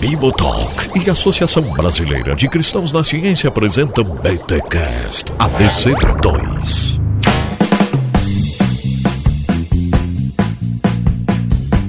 Bibotalk e a Associação Brasileira de Cristãos na Ciência apresentam BTCast ABC2.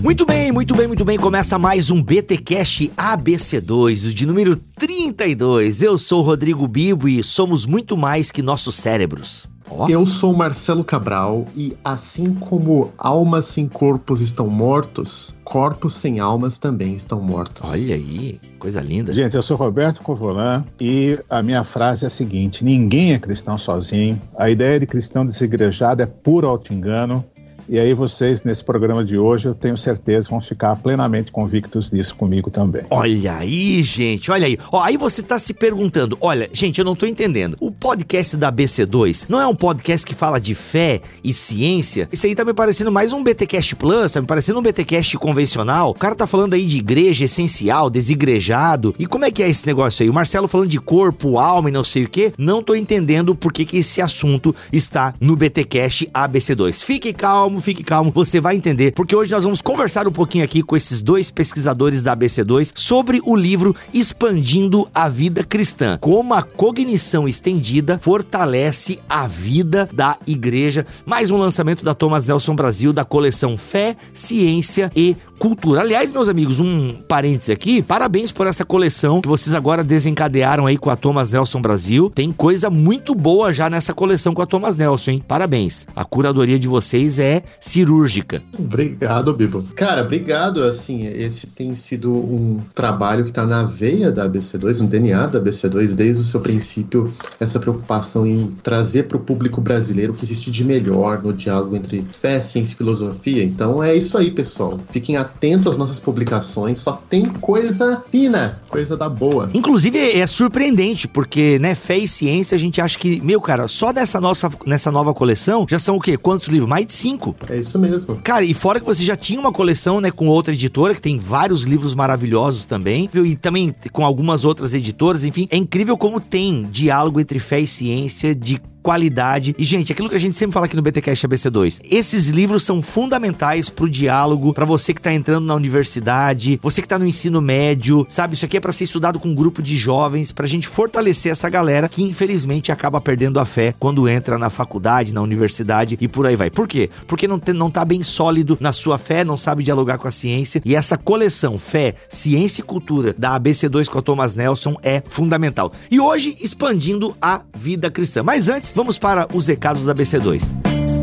Muito bem, muito bem, muito bem. Começa mais um BTcast ABC2, de número 32. Eu sou o Rodrigo Bibo e somos muito mais que nossos cérebros. Oh. Eu sou Marcelo Cabral e assim como almas sem corpos estão mortos, corpos sem almas também estão mortos. Olha aí, coisa linda. Gente, eu sou Roberto Covolan e a minha frase é a seguinte: ninguém é cristão sozinho. A ideia de cristão desigrejado é puro auto-engano e aí vocês, nesse programa de hoje, eu tenho certeza, vão ficar plenamente convictos disso comigo também. Olha aí, gente, olha aí. Ó, aí você tá se perguntando, olha, gente, eu não tô entendendo. O podcast da BC2 não é um podcast que fala de fé e ciência? Isso aí tá me parecendo mais um BTcast Plus, tá me parecendo um BTcast convencional. O cara tá falando aí de igreja essencial, desigrejado. E como é que é esse negócio aí? O Marcelo falando de corpo, alma e não sei o que. Não tô entendendo por que que esse assunto está no BTcast ABC2. Fique calmo calmo, fique calmo, você vai entender, porque hoje nós vamos conversar um pouquinho aqui com esses dois pesquisadores da ABC2 sobre o livro Expandindo a Vida Cristã, como a cognição estendida fortalece a vida da igreja. Mais um lançamento da Thomas Nelson Brasil da coleção Fé, Ciência e Cultura. Aliás, meus amigos, um parêntese aqui, parabéns por essa coleção que vocês agora desencadearam aí com a Thomas Nelson Brasil. Tem coisa muito boa já nessa coleção com a Thomas Nelson, hein? Parabéns. A curadoria de vocês é cirúrgica. Obrigado, Bibo. Cara, obrigado. Assim, esse tem sido um trabalho que está na veia da ABC2, um DNA da ABC2, desde o seu princípio, essa preocupação em trazer para o público brasileiro o que existe de melhor no diálogo entre fé, ciência e filosofia. Então é isso aí, pessoal. Fiquem atentos às nossas publicações, só tem coisa fina, coisa da boa. Inclusive é surpreendente, porque, né, fé e ciência a gente acha que, meu cara, só dessa nossa nessa nova coleção já são o quê? Quantos livros? Mais de cinco. É isso mesmo. Cara, e fora que você já tinha uma coleção, né, com outra editora, que tem vários livros maravilhosos também, viu? e também com algumas outras editoras, enfim, é incrível como tem diálogo entre fé e ciência de qualidade. E, gente, aquilo que a gente sempre fala aqui no BTcast ABC2, esses livros são fundamentais pro diálogo, para você que tá entrando na universidade, você que tá no ensino médio, sabe? Isso aqui é para ser estudado com um grupo de jovens, pra gente fortalecer essa galera que, infelizmente, acaba perdendo a fé quando entra na faculdade, na universidade e por aí vai. Por quê? Porque não, não tá bem sólido na sua fé, não sabe dialogar com a ciência. E essa coleção Fé, Ciência e Cultura da ABC2 com a Thomas Nelson é fundamental. E hoje, expandindo a vida cristã. Mas antes, Vamos para os recados da BC2.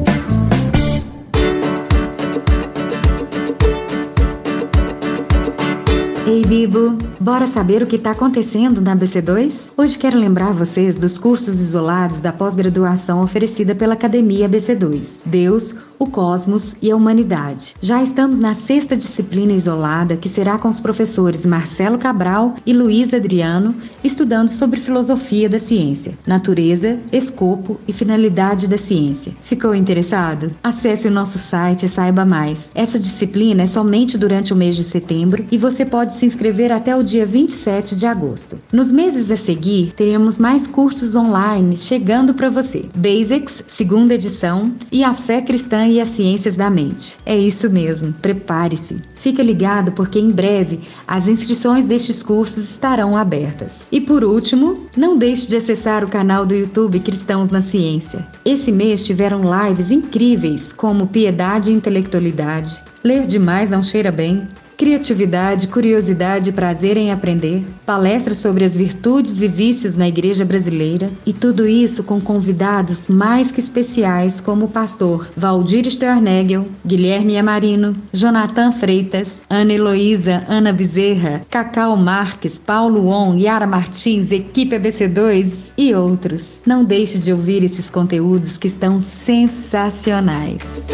Ei, Bibo, bora saber o que está acontecendo na BC2? Hoje quero lembrar vocês dos cursos isolados da pós-graduação oferecida pela Academia BC2. Deus, o cosmos e a humanidade. Já estamos na sexta disciplina isolada, que será com os professores Marcelo Cabral e Luiz Adriano, estudando sobre filosofia da ciência, natureza, escopo e finalidade da ciência. Ficou interessado? Acesse o nosso site e saiba mais. Essa disciplina é somente durante o mês de setembro e você pode se inscrever até o dia 27 de agosto. Nos meses a seguir, teremos mais cursos online chegando para você. Basics, segunda edição, e a fé cristã e as ciências da mente. É isso mesmo, prepare-se. Fica ligado porque em breve as inscrições destes cursos estarão abertas. E por último, não deixe de acessar o canal do YouTube Cristãos na Ciência. Esse mês tiveram lives incríveis como Piedade e Intelectualidade, Ler demais não cheira bem, Criatividade, curiosidade e prazer em aprender, palestras sobre as virtudes e vícios na igreja brasileira e tudo isso com convidados mais que especiais como o pastor Valdir Sternegel, Guilherme Amarino, Jonathan Freitas, Ana Heloísa, Ana Bezerra, Cacau Marques, Paulo On, Yara Martins, equipe ABC2 e outros. Não deixe de ouvir esses conteúdos que estão sensacionais.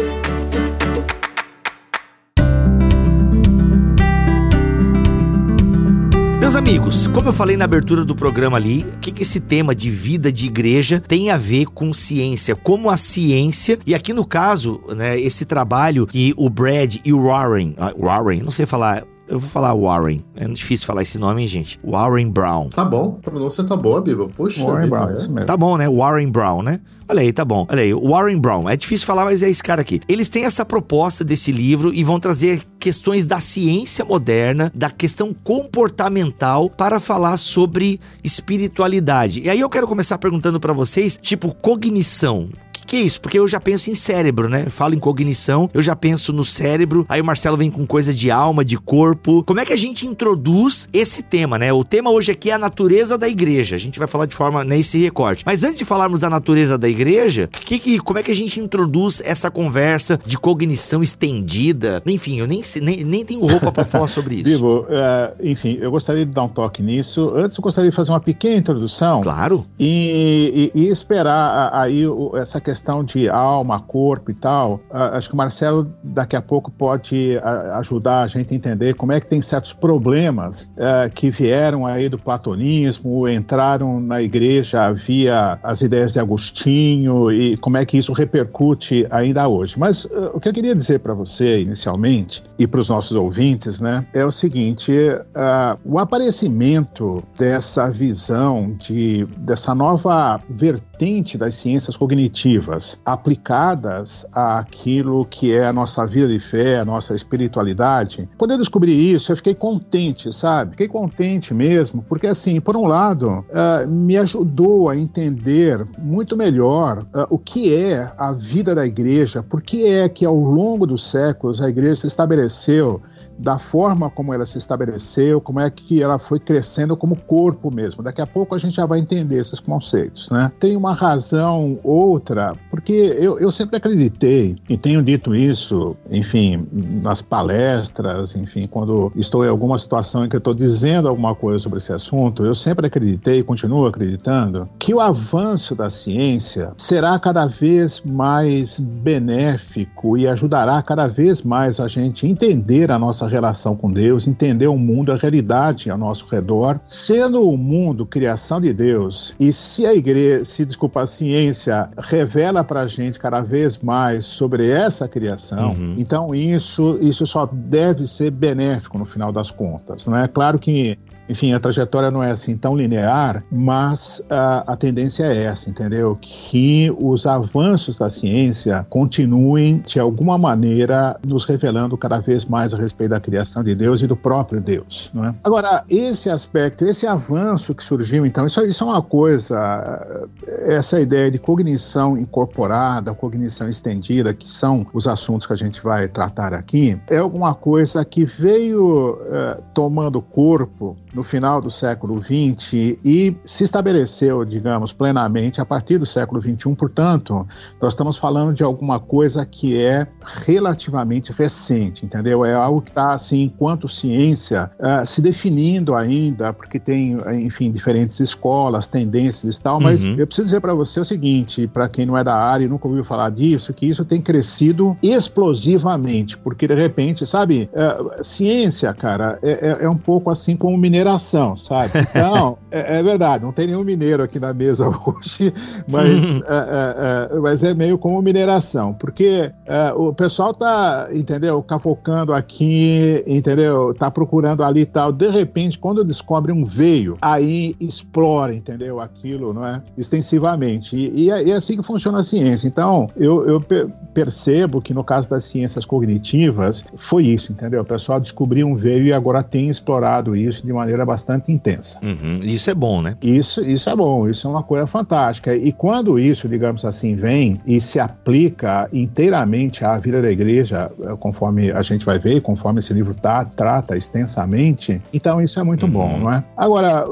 Meus amigos, como eu falei na abertura do programa ali, o que, que esse tema de vida de igreja tem a ver com ciência? Como a ciência, e aqui no caso, né, esse trabalho que o Brad e o Warren, uh, Warren, não sei falar eu vou falar Warren. É difícil falar esse nome, hein, gente? Warren Brown. Tá bom, a pronúncia tá boa, Biba. Puxa, Warren vida, Brown, é. isso mesmo. Tá bom, né? Warren Brown, né? Olha aí, tá bom. Olha aí, Warren Brown. É difícil falar, mas é esse cara aqui. Eles têm essa proposta desse livro e vão trazer questões da ciência moderna, da questão comportamental para falar sobre espiritualidade. E aí eu quero começar perguntando pra vocês, tipo, cognição. Que é isso? Porque eu já penso em cérebro, né? Eu falo em cognição, eu já penso no cérebro. Aí o Marcelo vem com coisa de alma, de corpo. Como é que a gente introduz esse tema, né? O tema hoje aqui é a natureza da igreja. A gente vai falar de forma nesse recorte. Mas antes de falarmos da natureza da igreja, que, que, como é que a gente introduz essa conversa de cognição estendida? Enfim, eu nem, nem, nem tenho roupa pra falar sobre isso. Bibo, é, enfim, eu gostaria de dar um toque nisso. Antes, eu gostaria de fazer uma pequena introdução Claro. e, e- e esperar aí essa questão de alma, corpo e tal. Ah, acho que o Marcelo daqui a pouco pode ah, ajudar a gente a entender como é que tem certos problemas ah, que vieram aí do platonismo, entraram na igreja via as ideias de Agostinho e como é que isso repercute ainda hoje. Mas ah, o que eu queria dizer para você inicialmente e para os nossos ouvintes, né, é o seguinte: ah, o aparecimento dessa visão de dessa nova vertente das ciências cognitivas aplicadas àquilo que é a nossa vida de fé, a nossa espiritualidade. Quando eu descobri isso, eu fiquei contente, sabe? Fiquei contente mesmo, porque assim, por um lado, ah, me ajudou a entender muito melhor ah, o que é a vida da igreja, por que é que ao longo dos séculos a igreja se estabeleceu da forma como ela se estabeleceu, como é que ela foi crescendo como corpo mesmo. Daqui a pouco a gente já vai entender esses conceitos, né? Tem uma razão outra, porque eu, eu sempre acreditei, e tenho dito isso, enfim, nas palestras, enfim, quando estou em alguma situação em que eu estou dizendo alguma coisa sobre esse assunto, eu sempre acreditei e continuo acreditando que o avanço da ciência será cada vez mais benéfico e ajudará cada vez mais a gente entender a nossa relação com Deus, entender o mundo, a realidade ao nosso redor, sendo o mundo criação de Deus. E se a igreja, se desculpa, a ciência revela para a gente cada vez mais sobre essa criação, Uhum. então isso isso só deve ser benéfico no final das contas, não é? Claro que enfim, a trajetória não é assim tão linear, mas ah, a tendência é essa, entendeu? Que os avanços da ciência continuem, de alguma maneira, nos revelando cada vez mais a respeito da criação de Deus e do próprio Deus. Não é? Agora, esse aspecto, esse avanço que surgiu, então, isso, isso é uma coisa, essa ideia de cognição incorporada, cognição estendida, que são os assuntos que a gente vai tratar aqui, é alguma coisa que veio eh, tomando corpo no final do século XX e se estabeleceu, digamos, plenamente a partir do século XXI. Portanto, nós estamos falando de alguma coisa que é relativamente recente, entendeu? É algo que está, assim, enquanto ciência, eh, se definindo ainda, porque tem, enfim, diferentes escolas, tendências e tal, mas Uhum. eu preciso dizer para você o seguinte, para quem não é da área e nunca ouviu falar disso, que isso tem crescido explosivamente, porque de repente, sabe, é, ciência, cara, é, é- é um pouco assim como mineração, sabe? Não, é, é verdade, não tem nenhum mineiro aqui na mesa hoje, mas, é, é, é, mas é meio como mineração, porque é, o pessoal tá, entendeu, cavocando aqui, entendeu, tá procurando ali e tal, de repente, quando descobre um veio, aí explora, entendeu, aquilo, não é? Extensivamente. E, e é, é assim que funciona a ciência. Então, eu, eu pe- percebo que no caso das ciências cognitivas, foi isso, entendeu? O pessoal descobriu um veio e agora tem explorado isso de maneira bastante intensa. Uhum. Isso é bom, né? Isso, isso é bom, isso é uma coisa fantástica. E quando isso, digamos assim, vem e se aplica inteiramente à vida da igreja, eh, conforme a gente vai ver, conforme esse livro tá, trata extensamente, então isso é muito Uhum. bom, não é? Agora,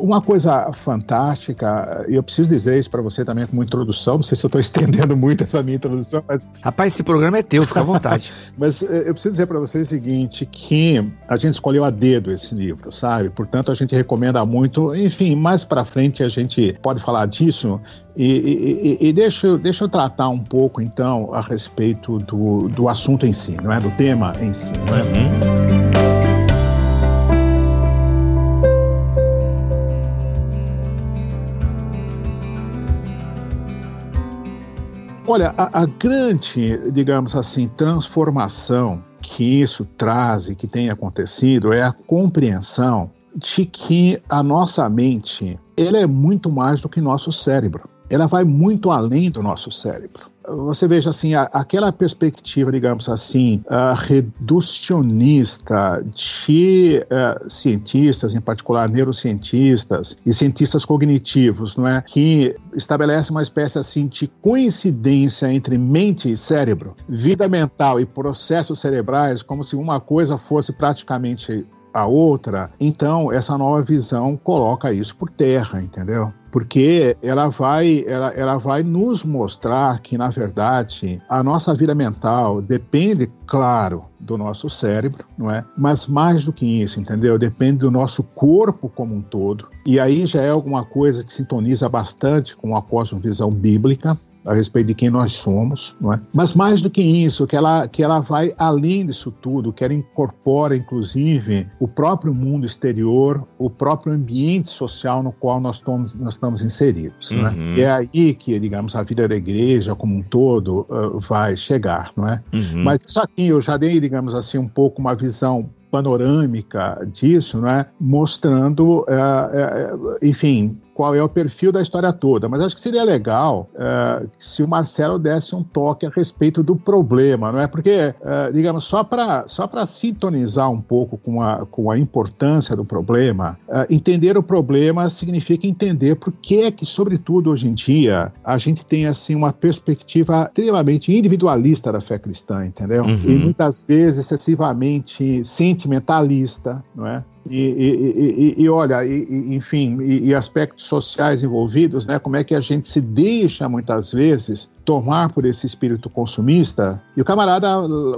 uma coisa fantástica, e eu preciso dizer isso para você também como introdução, não sei se eu estou estendendo muito essa minha introdução, mas Rapaz, esse programa é teu, fica à vontade. mas eh, eu preciso dizer para vocês o seguinte, que a gente escolheu a dedo esse livro, sabe? Portanto, a gente recomenda muito. Enfim, mais para frente a gente pode falar disso. E, e- e- deixa, eu- deixa eu tratar um pouco, então, a respeito do, do assunto em si, não é? Do tema em si, não é? Uhum. Olha, a, a grande, digamos assim, transformação que isso traz e que tem acontecido é a compreensão de que a nossa mente ela é muito mais do que nosso cérebro. Ela vai muito além do nosso cérebro você veja assim, a, aquela perspectiva, digamos assim, reducionista de uh, cientistas, em particular neurocientistas e cientistas cognitivos, não é, que estabelece uma espécie assim de coincidência entre mente e cérebro, vida mental e processos cerebrais, como se uma coisa fosse praticamente a outra. Então, essa nova visão coloca isso por terra, entendeu? Porque ela vai, ela, ela vai nos mostrar que, na verdade, a nossa vida mental depende, claro, do nosso cérebro, não é? Mas mais do que isso, entendeu? Depende do nosso corpo como um todo. E aí já é alguma coisa que sintoniza bastante com a cosmovisão bíblica, a respeito de quem nós somos, não é? Mas mais do que isso, que ela, que ela vai além disso tudo, que ela incorpora, inclusive, o próprio mundo exterior, o próprio ambiente social no qual nós estamos, nós estamos inseridos, uhum. é? Uhum. E é aí que, digamos, a vida da igreja como um todo uh, vai chegar, não é? Uhum. Mas isso aqui eu já dei, digamos assim, um pouco uma visão panorâmica disso, né? mostrando, é, é, enfim, qual é o perfil da história toda. Mas acho que seria legal uh, se o Marcelo desse um toque a respeito do problema, não é? Porque, uh, digamos, só para só sintonizar um pouco com a, com a importância do problema, uh, entender o problema significa entender por que é que, sobretudo hoje em dia, a gente tem assim uma perspectiva extremamente individualista da fé cristã, entendeu? Uhum. E muitas vezes excessivamente sentimentalista, não é? E, e, e, e, olha, enfim, e, aspectos sociais envolvidos, né? Como é que a gente se deixa muitas vezes tomar por esse espírito consumista e o camarada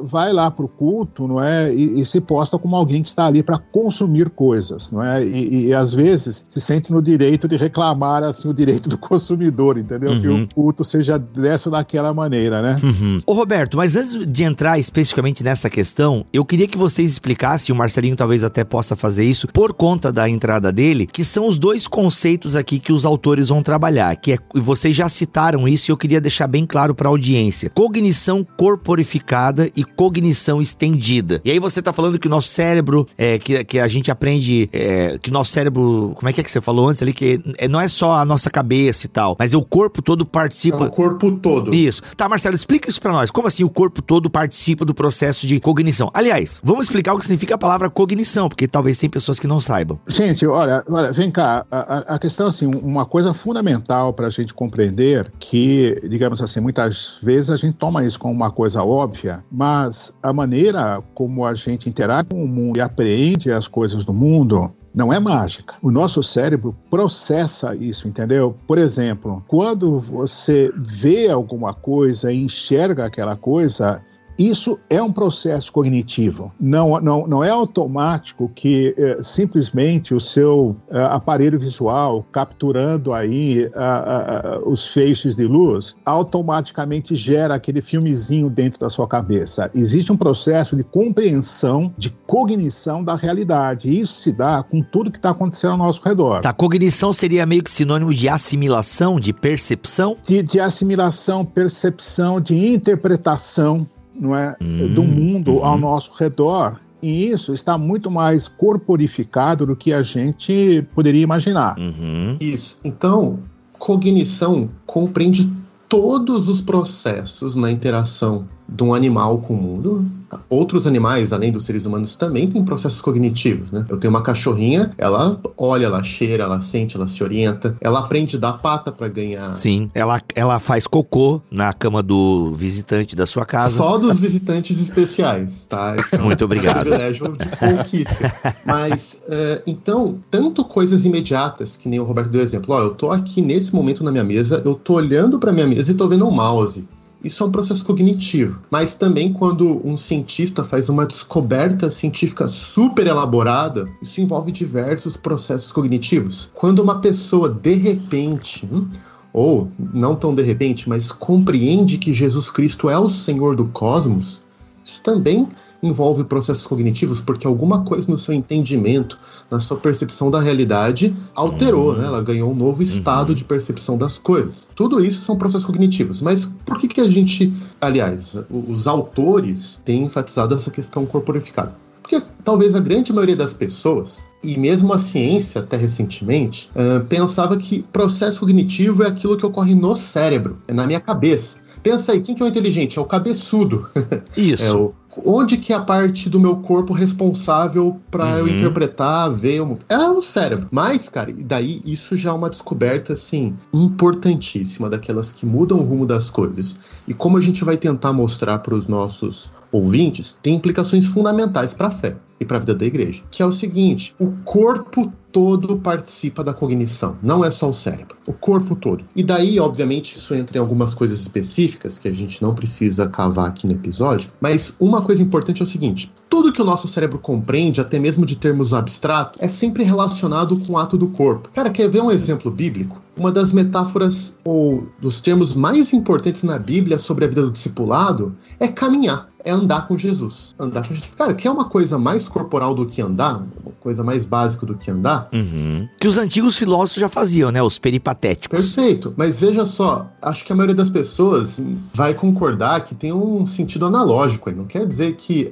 vai lá para o culto, não é, e, se posta como alguém que está ali para consumir coisas, não é, e, às vezes se sente no direito de reclamar assim o direito do consumidor, entendeu? Uhum. Que o culto seja dessa ou daquela maneira, né? Uhum. Ô Roberto, mas antes de entrar especificamente nessa questão, eu queria que vocês explicassem, o Marcelinho talvez até possa fazer fazer isso por conta da entrada dele, que são os dois conceitos aqui que os autores vão trabalhar, que é, vocês já citaram isso e eu queria deixar bem claro para a audiência. Cognição corporificada e cognição estendida. E aí você tá falando que o nosso cérebro, é, que, que a gente aprende, é, que nosso cérebro, como é que é que você falou antes ali, que é, não é só a nossa cabeça e tal, mas é o corpo todo participa. É o corpo todo. Isso. Tá, Marcelo, explica isso para nós. Como assim o corpo todo participa do processo de cognição? Aliás, vamos explicar o que significa a palavra cognição, porque talvez tenha pessoas que não saibam. Gente, olha, olha vem cá. A, a questão, assim, uma coisa fundamental para a gente compreender que, digamos assim, muitas vezes a gente toma isso como uma coisa óbvia, mas a maneira como a gente interage com o mundo e apreende as coisas do mundo não é mágica. O nosso cérebro processa isso, entendeu? Por exemplo, quando você vê alguma coisa e enxerga aquela coisa, isso é um processo cognitivo. Não, não, não é automático que é, simplesmente o seu é, aparelho visual, capturando aí os feixes de luz, automaticamente gera aquele filmezinho dentro da sua cabeça. Existe um processo de compreensão, de cognição da realidade. E isso se dá com tudo que está acontecendo ao nosso redor. Tá, cognição seria meio que sinônimo de assimilação, de percepção? De, de assimilação, percepção, de interpretação não é, hum, do mundo ao uhum. nosso redor. E isso está muito mais corporificado do que a gente poderia imaginar. Uhum. Isso. Então, cognição compreende todos os processos na interação de um animal com o mundo. Outros animais, além dos seres humanos, também têm processos cognitivos, né? Eu tenho uma cachorrinha, ela olha, ela cheira, ela sente, ela se orienta, ela aprende a dar pata para ganhar. Sim, ela, ela faz cocô na cama do visitante da sua casa. Só dos visitantes especiais, tá? É Muito obrigado. privilégio de conquista. Mas, uh, então, tanto coisas imediatas, que nem o Roberto deu exemplo. Ó, eu tô aqui nesse momento na minha mesa, eu tô olhando para minha mesa e tô vendo um mouse. Isso é um processo cognitivo. Mas também quando um cientista faz uma descoberta científica super elaborada, isso envolve diversos processos cognitivos. Quando uma pessoa de repente, hum, ou não tão de repente, mas compreende que Jesus Cristo é o Senhor do cosmos, isso também envolve processos cognitivos porque alguma coisa no seu entendimento, na sua percepção da realidade, alterou, né? Ela ganhou um novo estado de percepção das coisas. Tudo isso são processos cognitivos. Mas por que, que a gente, aliás, os autores têm enfatizado essa questão corporificada? Porque talvez a grande maioria das pessoas, e mesmo a ciência até recentemente, uh, pensava que processo cognitivo é aquilo que ocorre no cérebro, é na minha cabeça. Pensa aí, quem que é o inteligente? É o cabeçudo. Isso. É o, onde que é a parte do meu corpo responsável para uhum. eu interpretar, ver o? É o cérebro. Mas, cara, daí isso já é uma descoberta, assim, importantíssima, daquelas que mudam o rumo das coisas. E como a gente vai tentar mostrar para os nossos ouvintes, tem implicações fundamentais para a fé e para a vida da igreja, que é o seguinte: o corpo todo participa da cognição, não é só o cérebro, o corpo todo. E daí, obviamente, isso entra em algumas coisas específicas que a gente não precisa cavar aqui no episódio, mas uma coisa importante é o seguinte: tudo que o nosso cérebro compreende, até mesmo de termos abstratos, é sempre relacionado com o ato do corpo. Cara, quer ver um exemplo bíblico? Uma das metáforas ou dos termos mais importantes na Bíblia sobre a vida do discipulado é caminhar é andar com Jesus. Andar com Jesus. Cara, que é uma coisa mais corporal do que andar, uma coisa mais básica do que andar. Uhum. Que os antigos filósofos já faziam, né? Os peripatéticos. Perfeito. Mas veja só, acho que a maioria das pessoas vai concordar que tem um sentido analógico aí. Não quer dizer que.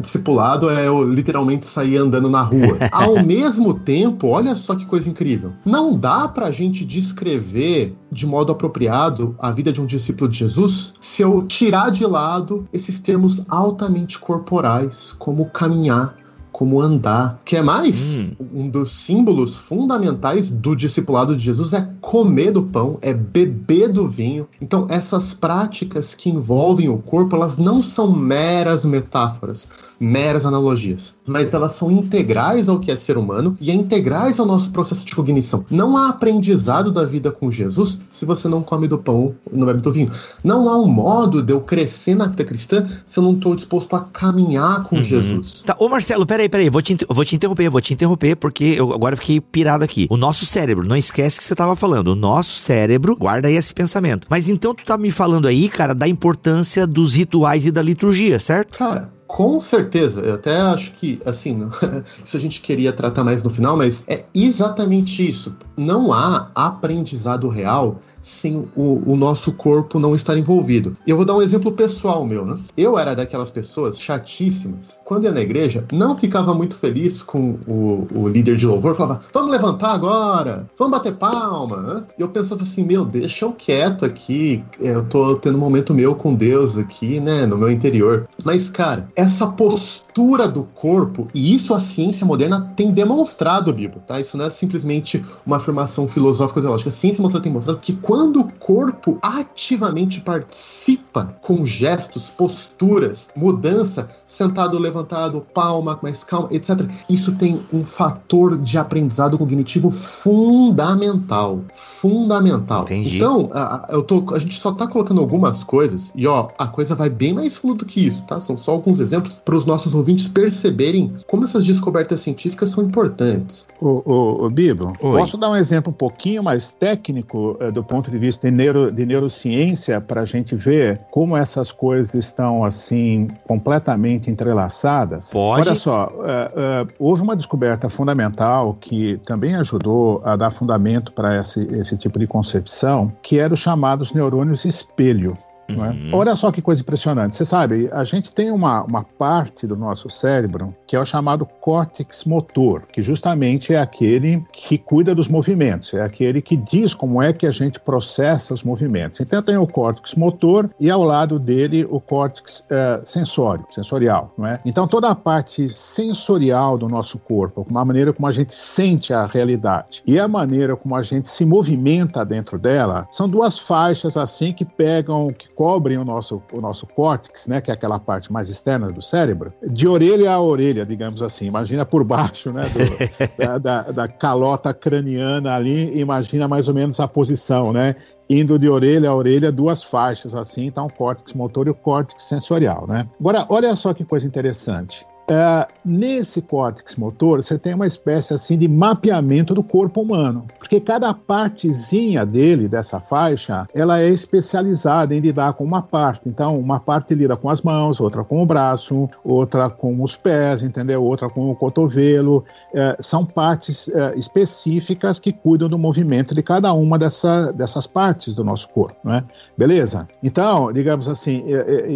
Discipulado é eu literalmente sair andando na rua. Ao mesmo tempo, olha só que coisa incrível. Não dá pra gente descrever de modo apropriado a vida de um discípulo de Jesus se eu tirar de lado esses termos altamente corporais, como caminhar, como andar. Que é mais? Hum. Um dos símbolos fundamentais do discipulado de Jesus é comer do pão, é beber do vinho. Então, essas práticas que envolvem o corpo, elas não são meras metáforas, meras analogias, mas elas são integrais ao que é ser humano e é integrais ao nosso processo de cognição. Não há aprendizado da vida com Jesus se você não come do pão não bebe do vinho. Não há um modo de eu crescer na vida cristã se eu não estou disposto a caminhar com uhum. Jesus. Tá, ô Marcelo, peraí, peraí, vou te, vou te interromper, vou te interromper, porque eu agora fiquei pirado aqui. O nosso cérebro, não esquece que você estava falando, o nosso cérebro, guarda aí esse pensamento. Mas então tu tá me falando aí, cara, da importância dos rituais e da liturgia, certo? Cara, com certeza, eu até acho que, assim, isso a gente queria tratar mais no final, mas é exatamente isso. Não há aprendizado real sem o, o, nosso corpo não estar envolvido. Eu vou dar um exemplo pessoal meu, né? Eu era daquelas pessoas chatíssimas. Quando ia na igreja, não ficava muito feliz com o, o líder de louvor, falava, vamos levantar agora, vamos bater palma. Né? E eu pensava assim, meu, deixa eu quieto aqui, eu tô tendo um momento meu com Deus aqui, né, no meu interior. Mas, cara, essa postura do corpo, e isso a ciência moderna tem demonstrado, Bibo, tá? Isso não é simplesmente uma afirmação filosófica teológica. A ciência moderna tem mostrado que quando quando o corpo ativamente participa com gestos, posturas, mudança, sentado, levantado, palma, mais calma, etc., isso tem um fator de aprendizado cognitivo fundamental. Fundamental. Entendi. Então, a, eu tô, a gente só tá colocando algumas coisas, e ó, a coisa vai bem mais fundo do que isso, tá? São só alguns exemplos para os nossos ouvintes perceberem como essas descobertas científicas são importantes. O, o, o Bibo, Oi. posso dar um exemplo um pouquinho mais técnico é, do ponto ponto de vista de, neuro, de neurociência para a gente ver como essas coisas estão assim completamente entrelaçadas. Pode. Olha só, uh, uh, houve uma descoberta fundamental que também ajudou a dar fundamento para esse, esse tipo de concepção, que é dos chamados neurônios espelho. É? Uhum. Olha só que coisa impressionante. Você sabe, a gente tem uma, uma parte do nosso cérebro que é o chamado córtex motor, que justamente é aquele que cuida dos movimentos, é aquele que diz como é que a gente processa os movimentos. Então tem o córtex motor e ao lado dele o córtex é, sensório, sensorial. Não é? Então toda a parte sensorial do nosso corpo, a maneira como a gente sente a realidade e a maneira como a gente se movimenta dentro dela, são duas faixas assim que pegam, que cobrem o nosso, o nosso córtex, né, que é aquela parte mais externa do cérebro, de orelha a orelha, digamos assim. Imagina por baixo, né, do, da, da, da, calota craniana ali, imagina mais ou menos a posição, né, indo de orelha a orelha, duas faixas assim, então o córtex motor e o córtex sensorial, né. Agora, olha só que coisa interessante. É, nesse córtex motor, você tem uma espécie assim de mapeamento do corpo humano, porque cada partezinha dele, dessa faixa, ela é especializada em lidar com uma parte. Então, uma parte lida com as mãos, outra com o braço, outra com os pés, entendeu? Outra com o cotovelo. É, são partes é, específicas que cuidam do movimento de cada uma dessa, dessas partes do nosso corpo, né? Beleza? Então, digamos assim,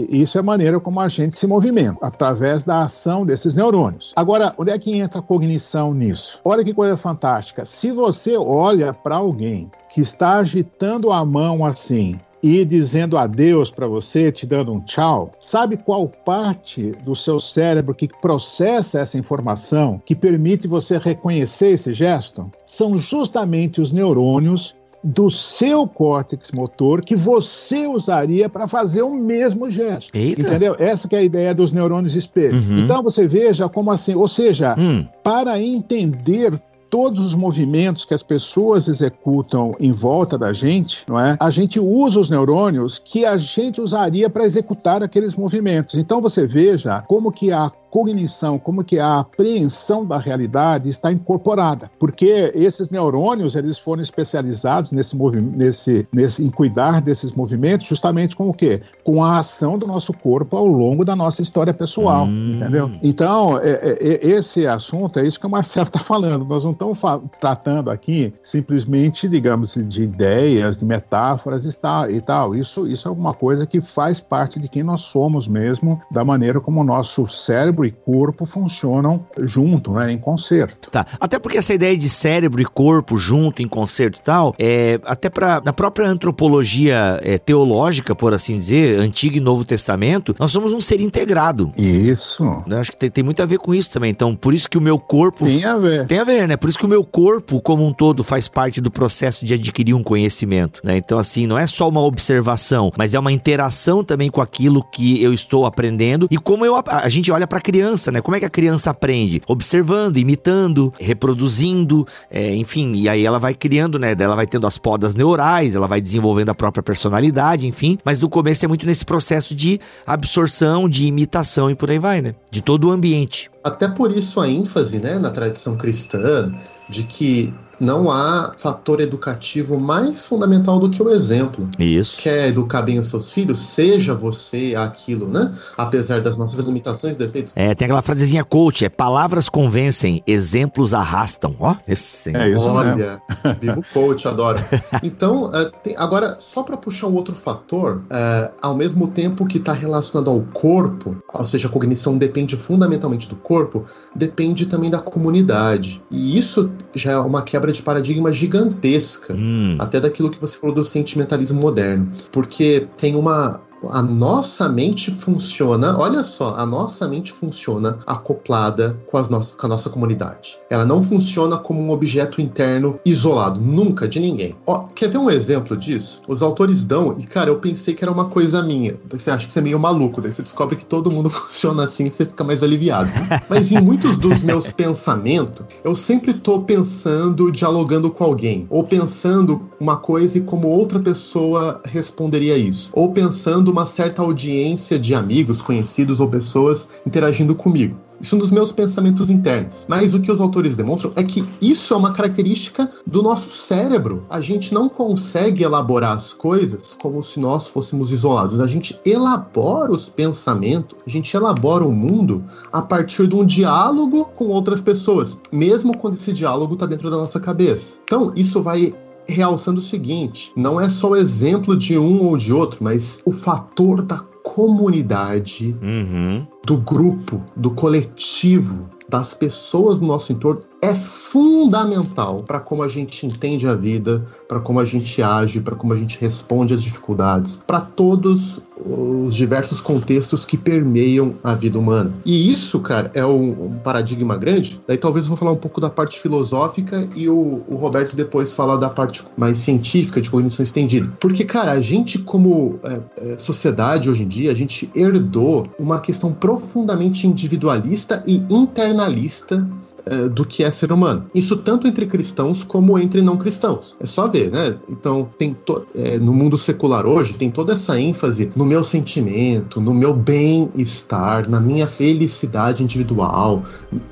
isso é a maneira como a gente se movimenta, através da ação desses neurônios. Agora, onde é que entra a cognição nisso? Olha que coisa fantástica. Se você olha para alguém que está agitando a mão assim, e dizendo adeus para você, te dando um tchau, sabe qual parte do seu cérebro que processa essa informação, que permite você reconhecer esse gesto? São justamente os neurônios do seu córtex motor que você usaria para fazer o mesmo gesto. Eita. Entendeu? Essa é a ideia dos neurônios espelho. Uhum. Então você veja como assim, ou seja, hum. para entender todos os movimentos que as pessoas executam em volta da gente, não é? A gente usa os neurônios que a gente usaria para executar aqueles movimentos. Então você veja como que a cognição, como que a apreensão da realidade está incorporada, porque esses neurônios eles foram especializados nesse nesse, nesse em cuidar desses movimentos justamente com o quê? Com a ação do nosso corpo ao longo da nossa história pessoal, hum. entendeu? Então é, é, é esse assunto é isso que o Marcelo está falando. Nós não estamos tratando aqui simplesmente, digamos, de ideias, de metáforas e tal, e tal. Isso isso é alguma coisa que faz parte de quem nós somos mesmo, da maneira como o nosso cérebro cérebro e corpo funcionam junto, né, em concerto. Tá. Até porque essa ideia de cérebro e corpo junto em concerto e tal, é até para na própria antropologia é, teológica, por assim dizer, Antigo e Novo Testamento, nós somos um ser integrado. Isso. Eu acho que tem, tem muito a ver com isso também. Então, por isso que o meu corpo tem a ver. Tem a ver, né? Por isso que o meu corpo como um todo faz parte do processo de adquirir um conhecimento, né? Então, assim, não é só uma observação, mas é uma interação também com aquilo que eu estou aprendendo e como eu a, a gente olha para criança, né? Como é que a criança aprende? Observando, imitando, reproduzindo, é, enfim, e aí ela vai criando, né? Ela vai tendo as podas neurais, ela vai desenvolvendo a própria personalidade, enfim. Mas no começo é muito nesse processo de absorção, de imitação e por aí vai, né? De todo o ambiente. Até por isso a ênfase, né, na tradição cristã, de que não há fator educativo mais fundamental do que o exemplo. Isso. Quer educar bem os seus filhos? Seja você aquilo, né? Apesar das nossas limitações e defeitos. É, tem aquela frasezinha coach, é palavras convencem, exemplos arrastam. Ó, oh, esse. É isso Olha, vivo coach, adoro. Então, uh, tem, agora, só para puxar um outro fator, uh, ao mesmo tempo que está relacionado ao corpo, ou seja, a cognição depende fundamentalmente do corpo, depende também da comunidade. E isso já é uma quebra quebra de paradigma gigantesca, hum. até daquilo que você falou do sentimentalismo moderno. Porque tem uma, a nossa mente funciona, olha só, a nossa mente funciona acoplada com, as nossas, com a nossa comunidade. Ela não funciona como um objeto interno isolado, nunca de ninguém. Ó, quer ver um exemplo disso? Os autores dão, e cara, eu pensei que era uma coisa minha. Você acha que você é meio maluco, daí você descobre que todo mundo funciona assim e você fica mais aliviado. Mas em muitos dos meus pensamentos, eu sempre tô pensando, dialogando com alguém, ou pensando uma coisa e como outra pessoa responderia isso, ou pensando uma certa audiência de amigos, conhecidos ou pessoas interagindo comigo. Isso nos meus pensamentos internos. Mas o que os autores demonstram é que isso é uma característica do nosso cérebro. A gente não consegue elaborar as coisas como se nós fôssemos isolados. A gente elabora os pensamentos, a gente elabora o mundo a partir de um diálogo com outras pessoas, mesmo quando esse diálogo está dentro da nossa cabeça. Então, isso vai realçando o seguinte: não é só o exemplo de um ou de outro, mas o fator da comunidade, uhum. Do grupo, do coletivo, das pessoas no nosso entorno é fundamental para como a gente entende a vida, para como a gente age, para como a gente responde às dificuldades, para todos os diversos contextos que permeiam a vida humana. E isso, cara, é um, paradigma grande. Daí talvez eu vou falar um pouco da parte filosófica e o, o Roberto depois falar da parte mais científica de cognição estendida. Porque, cara, a gente como é, é, sociedade hoje em dia, a gente herdou uma questão profundamente individualista e internalista é, do que é ser humano. Isso tanto entre cristãos como entre não cristãos. É só ver, né? Então, tem é, no mundo secular hoje, tem toda essa ênfase no meu sentimento, no meu bem-estar, na minha felicidade individual,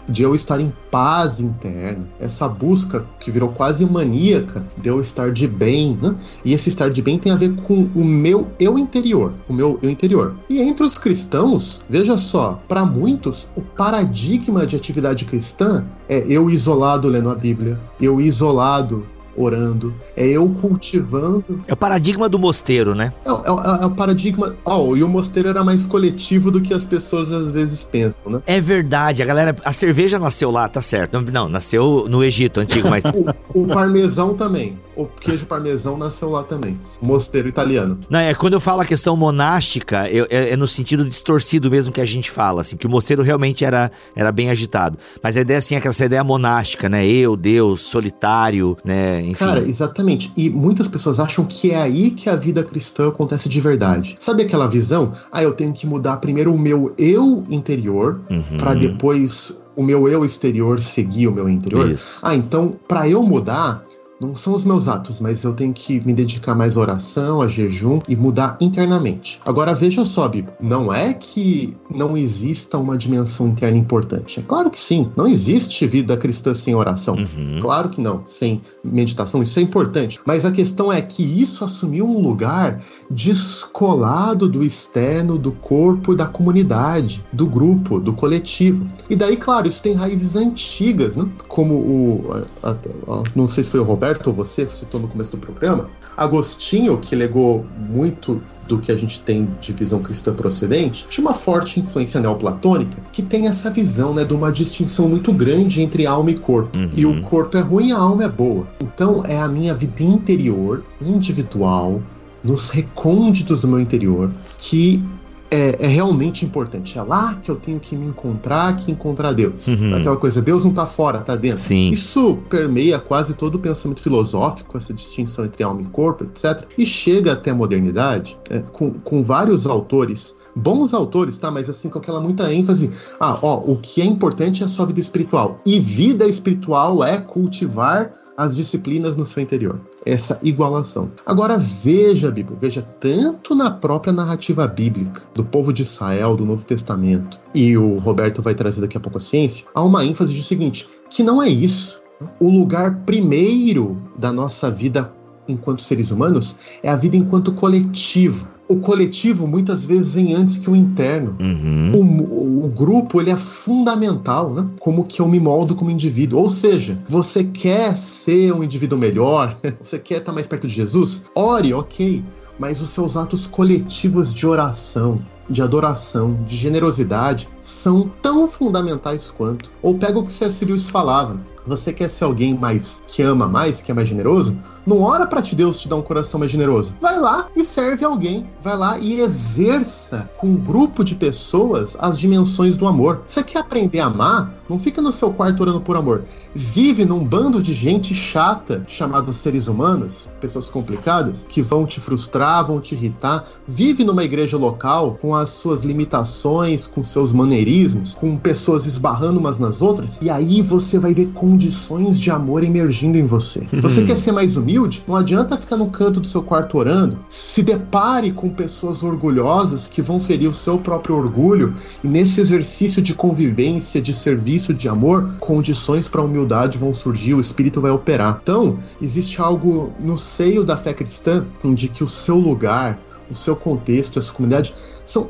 de eu estar em paz interna. Essa busca que virou quase maníaca de eu estar de bem, né? E esse estar de bem tem a ver com o meu eu interior, o meu eu interior. E entre os cristãos, veja só, para muitos, o paradigma de atividade cristã é eu isolado lendo a Bíblia, eu isolado orando, é eu cultivando. É o paradigma do mosteiro, né? É, é, é o paradigma. Oh, e o mosteiro era mais coletivo do que as pessoas às vezes pensam, né? É verdade, a galera. A cerveja nasceu lá, tá certo. Não, nasceu no Egito antigo, mas. o, o parmesão também o queijo parmesão nasceu lá também. Mosteiro italiano. Não, é quando eu falo a questão monástica, eu, é, é, no sentido distorcido mesmo que a gente fala, assim, que o mosteiro realmente era, era bem agitado. Mas a ideia, assim, é aquela ideia monástica, né? Eu, Deus, solitário, né? Enfim. Cara, exatamente. E muitas pessoas acham que é aí que a vida cristã acontece de verdade. Sabe aquela visão? Ah, eu tenho que mudar primeiro o meu eu interior, uhum. para depois o meu eu exterior seguir o meu interior. Isso. Ah, então, para eu mudar, não são os meus atos, mas eu tenho que me dedicar mais à oração, a jejum e mudar internamente. Agora veja só, Bíblia, não é que não exista uma dimensão interna importante. É claro que sim, não existe vida cristã sem oração. Uhum. Claro que não, sem meditação, isso é importante. Mas a questão é que isso assumiu um lugar descolado do externo, do corpo, da comunidade, do grupo, do coletivo. E daí, claro, isso tem raízes antigas, né? como o. A, a, a, não sei se foi o Roberto Roberto ou você citou no começo do programa, Agostinho, que legou muito do que a gente tem de visão cristã procedente, tinha uma forte influência neoplatônica que tem essa visão né, de uma distinção muito grande entre alma e corpo. Uhum. E o corpo é ruim e a alma é boa. Então é a minha vida interior, individual, nos recônditos do meu interior, que é, é, realmente importante. É lá que eu tenho que me encontrar, que encontrar Deus. Uhum. Aquela coisa, Deus não está fora, está dentro. Sim. Isso permeia quase todo o pensamento filosófico, essa distinção entre alma e corpo, etc. E chega até a modernidade é, com, com vários autores bons autores, tá? Mas assim, com aquela muita ênfase. Ah, ó, o que é importante é a sua vida espiritual. E vida espiritual é cultivar as disciplinas no seu interior. Essa igualação. Agora veja, Bíblia, veja tanto na própria narrativa bíblica do povo de Israel, do Novo Testamento, e o Roberto vai trazer daqui a pouco a ciência, há uma ênfase de seguinte, que não é isso. O lugar primeiro da nossa vida enquanto seres humanos é a vida enquanto coletivo o coletivo muitas vezes vem antes que o interno. Uhum. O, o, grupo ele é fundamental, né? Como que eu me moldo como indivíduo. Ou seja, você quer ser um indivíduo melhor, você quer estar mais perto de Jesus? Ore, ok. Mas os seus atos coletivos de oração, de adoração, de generosidade são tão fundamentais quanto. Ou pega o que C.S. Lewis falava: você quer ser alguém mais que ama mais, que é mais generoso? Não ora para te Deus te dar um coração mais generoso. Vai lá e serve alguém. Vai lá e exerça com um grupo de pessoas as dimensões do amor. Você quer aprender a amar? Não fica no seu quarto orando por amor. Vive num bando de gente chata, chamados seres humanos, pessoas complicadas, que vão te frustrar, vão te irritar. Vive numa igreja local com as suas limitações, com seus maneirismos, com pessoas esbarrando umas nas outras, e aí você vai ver condições de amor emergindo em você. Você quer ser mais humilde? não adianta ficar no canto do seu quarto orando. Se depare com pessoas orgulhosas que vão ferir o seu próprio orgulho e nesse exercício de convivência, de serviço, de amor, condições para a humildade vão surgir, o espírito vai operar. Então, existe algo no seio da fé cristã de que o seu lugar, o seu contexto, a sua comunidade são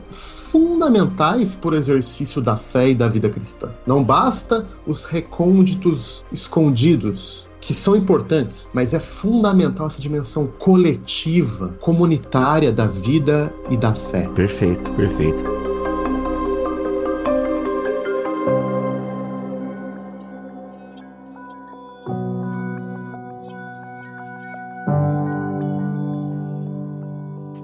fundamentais para o exercício da fé e da vida cristã. Não basta os recônditos escondidos que são importantes, mas é fundamental essa dimensão coletiva, comunitária da vida e da fé. Perfeito, perfeito.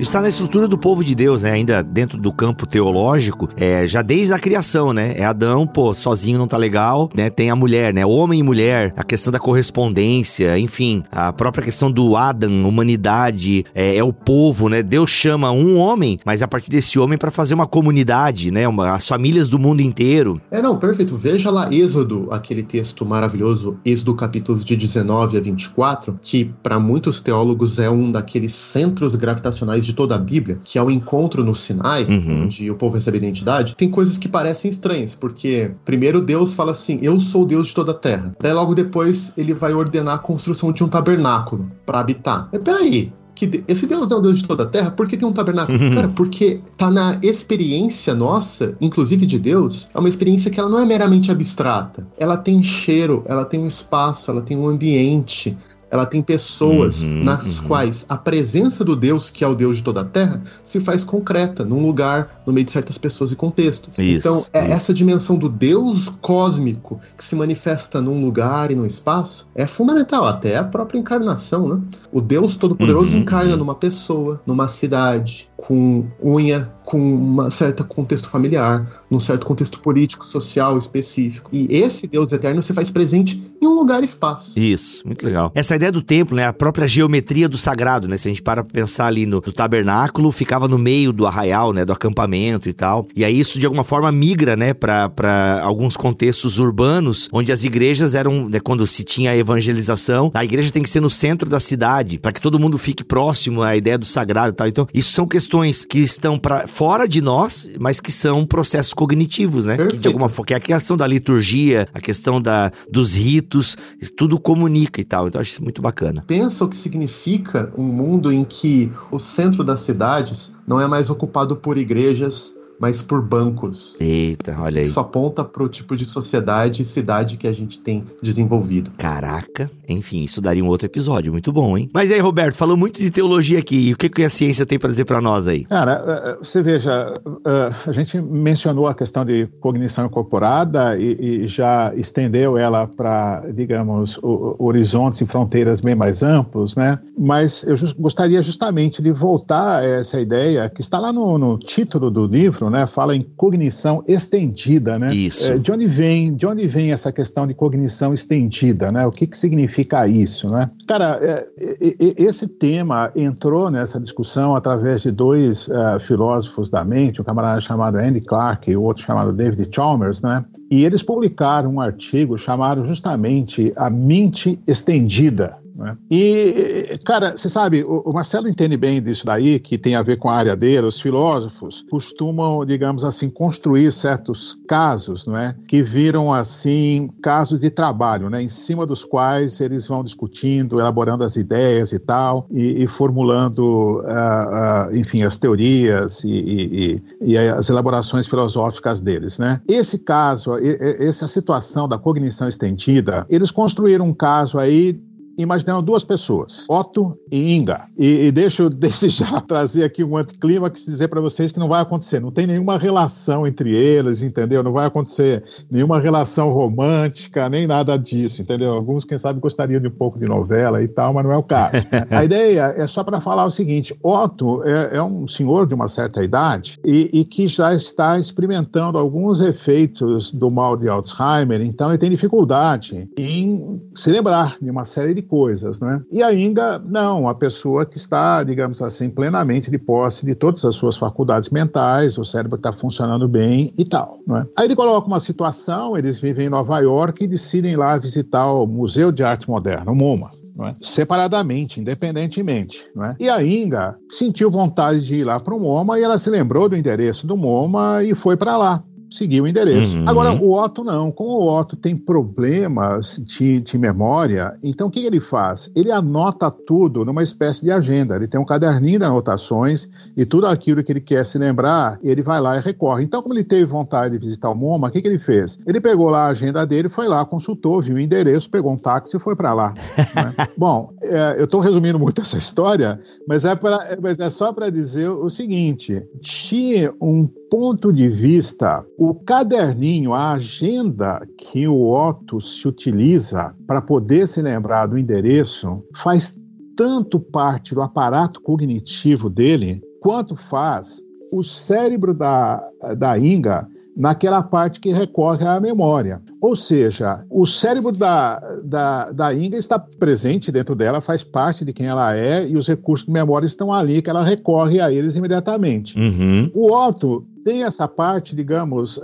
Está na estrutura do povo de Deus, né? Ainda dentro do campo teológico, é, já desde a criação, né? É Adão, pô, sozinho não tá legal, né? Tem a mulher, né? Homem e mulher, a questão da correspondência, enfim, a própria questão do Adam, humanidade, é, é o povo, né? Deus chama um homem, mas a partir desse homem para fazer uma comunidade, né? Uma, as famílias do mundo inteiro. É, não, perfeito. Veja lá Êxodo, aquele texto maravilhoso, Êxodo capítulos de 19 a 24, que para muitos teólogos é um daqueles centros gravitacionais de toda a Bíblia, que é o encontro no Sinai, uhum. onde o povo recebe identidade. Tem coisas que parecem estranhas, porque primeiro Deus fala assim: Eu sou o Deus de toda a terra. Daí logo depois ele vai ordenar a construção de um tabernáculo para habitar. Mas peraí, que esse Deus não é o Deus de toda a terra, por que tem um tabernáculo? Uhum. Cara, porque tá na experiência nossa, inclusive de Deus, é uma experiência que ela não é meramente abstrata. Ela tem cheiro, ela tem um espaço, ela tem um ambiente, ela tem pessoas uhum, nas uhum. quais a presença do Deus, que é o Deus de toda a terra, se faz concreta, num lugar, no meio de certas pessoas e contextos. Isso, então, é isso. essa dimensão do Deus cósmico que se manifesta num lugar e num espaço é fundamental, até a própria encarnação, né? O Deus Todo-Poderoso uhum, encarna uhum. numa pessoa, numa cidade, com unha, com um certo contexto familiar, num certo contexto político, social específico. E esse Deus eterno se faz presente em um lugar e espaço. Isso, muito legal. Essa ideia do templo, né, a própria geometria do sagrado, né, se a gente para pra pensar ali no, no tabernáculo, ficava no meio do arraial, né, do acampamento e tal. E aí isso de alguma forma migra, né, para alguns contextos urbanos, onde as igrejas eram, né, quando se tinha a evangelização, a igreja tem que ser no centro da cidade, para que todo mundo fique próximo à ideia do sagrado e tal. Então, isso são questões que estão para fora de nós, mas que são processos cognitivos, né? Que de alguma forma, que é a questão da liturgia, a questão da, dos ritos, tudo comunica e tal. Então, acho isso muito bacana. Pensa o que significa um mundo em que o centro das cidades não é mais ocupado por igrejas mas por bancos. Eita, olha aí. Isso aponta pro tipo de sociedade e cidade que a gente tem desenvolvido. Caraca, enfim, isso daria um outro episódio, muito bom, hein? Mas aí, Roberto, falou muito de teologia aqui, e o que, que a ciência tem para dizer para nós aí? Cara, eh, eh, você veja, eh, a gente mencionou a questão de cognição incorporada e, e já estendeu ela para, digamos, horizontes e fronteiras bem mais amplos, né? Mas eu gostaria justamente de voltar a essa ideia que está lá no, no título do livro, né, fala em cognição estendida, né? Isso. É, de onde vem, de onde vem essa questão de cognição estendida, né? O que que significa isso, né? Cara, é, é, esse tema entrou nessa discussão através de dois uh, filósofos da mente, um camarada chamado Andy Clark e o outro chamado David Chalmers, né? E eles publicaram um artigo chamado justamente A Mente Estendida, né? E, cara, você sabe, o, Marcelo entende bem disso daí, que tem a ver com a área dele. Os filósofos costumam, digamos assim, construir certos casos, não é? Que viram, assim, casos de trabalho, né? Em cima dos quais eles vão discutindo, elaborando as ideias e tal, e, e formulando, uh, uh, enfim, as teorias e, e, e, as elaborações filosóficas deles, né? Esse caso, essa situação da cognição estendida, eles construíram um caso aí imaginando duas pessoas, Otto e Inga. E, e deixa eu já trazer aqui um anticlímax e dizer para vocês que não vai acontecer. Não tem nenhuma relação entre eles, entendeu? Não vai acontecer nenhuma relação romântica, nem nada disso, entendeu? Alguns, quem sabe, gostariam de um pouco de novela e tal, mas não é o caso. A ideia é só para falar o seguinte: Otto é, é, um senhor de uma certa idade e, e que já está experimentando alguns efeitos do mal de Alzheimer, então ele tem dificuldade em se lembrar de uma série de coisas, né? E a Inga, não, a pessoa que está, digamos assim, plenamente de posse de todas as suas faculdades mentais, o cérebro está funcionando bem e tal, né? Aí ele coloca uma situação, eles vivem em Nova York e decidem lá visitar o Museu de Arte Moderna, o MoMA, é? separadamente, independentemente, é? E a Inga sentiu vontade de ir lá para o MoMA e ela se lembrou do endereço do MoMA e foi para lá seguir o endereço. Uhum. Agora, o Otto não. Como o Otto tem problemas de, de memória, então o que ele faz? Ele anota tudo numa espécie de agenda. Ele tem um caderninho de anotações e tudo aquilo que ele quer se lembrar, ele vai lá e recorre. Então, como ele teve vontade de visitar o MoMA, o que, que ele fez? Ele pegou lá a agenda dele, foi lá, consultou, viu o endereço, pegou um táxi e foi para lá. né? Bom, é, eu estou resumindo muito essa história, mas é, pra, mas é só para dizer o seguinte: tinha um ponto de vista, o caderninho, a agenda que o Otto se utiliza para poder se lembrar do endereço, faz tanto parte do aparato cognitivo dele quanto faz o cérebro da, da Inga naquela parte que recorre à memória. Ou seja, o cérebro da, da, da Inga está presente dentro dela, faz parte de quem ela é, e os recursos de memória estão ali, que ela recorre a eles imediatamente. Uhum. O Otto tem essa parte, digamos, uh,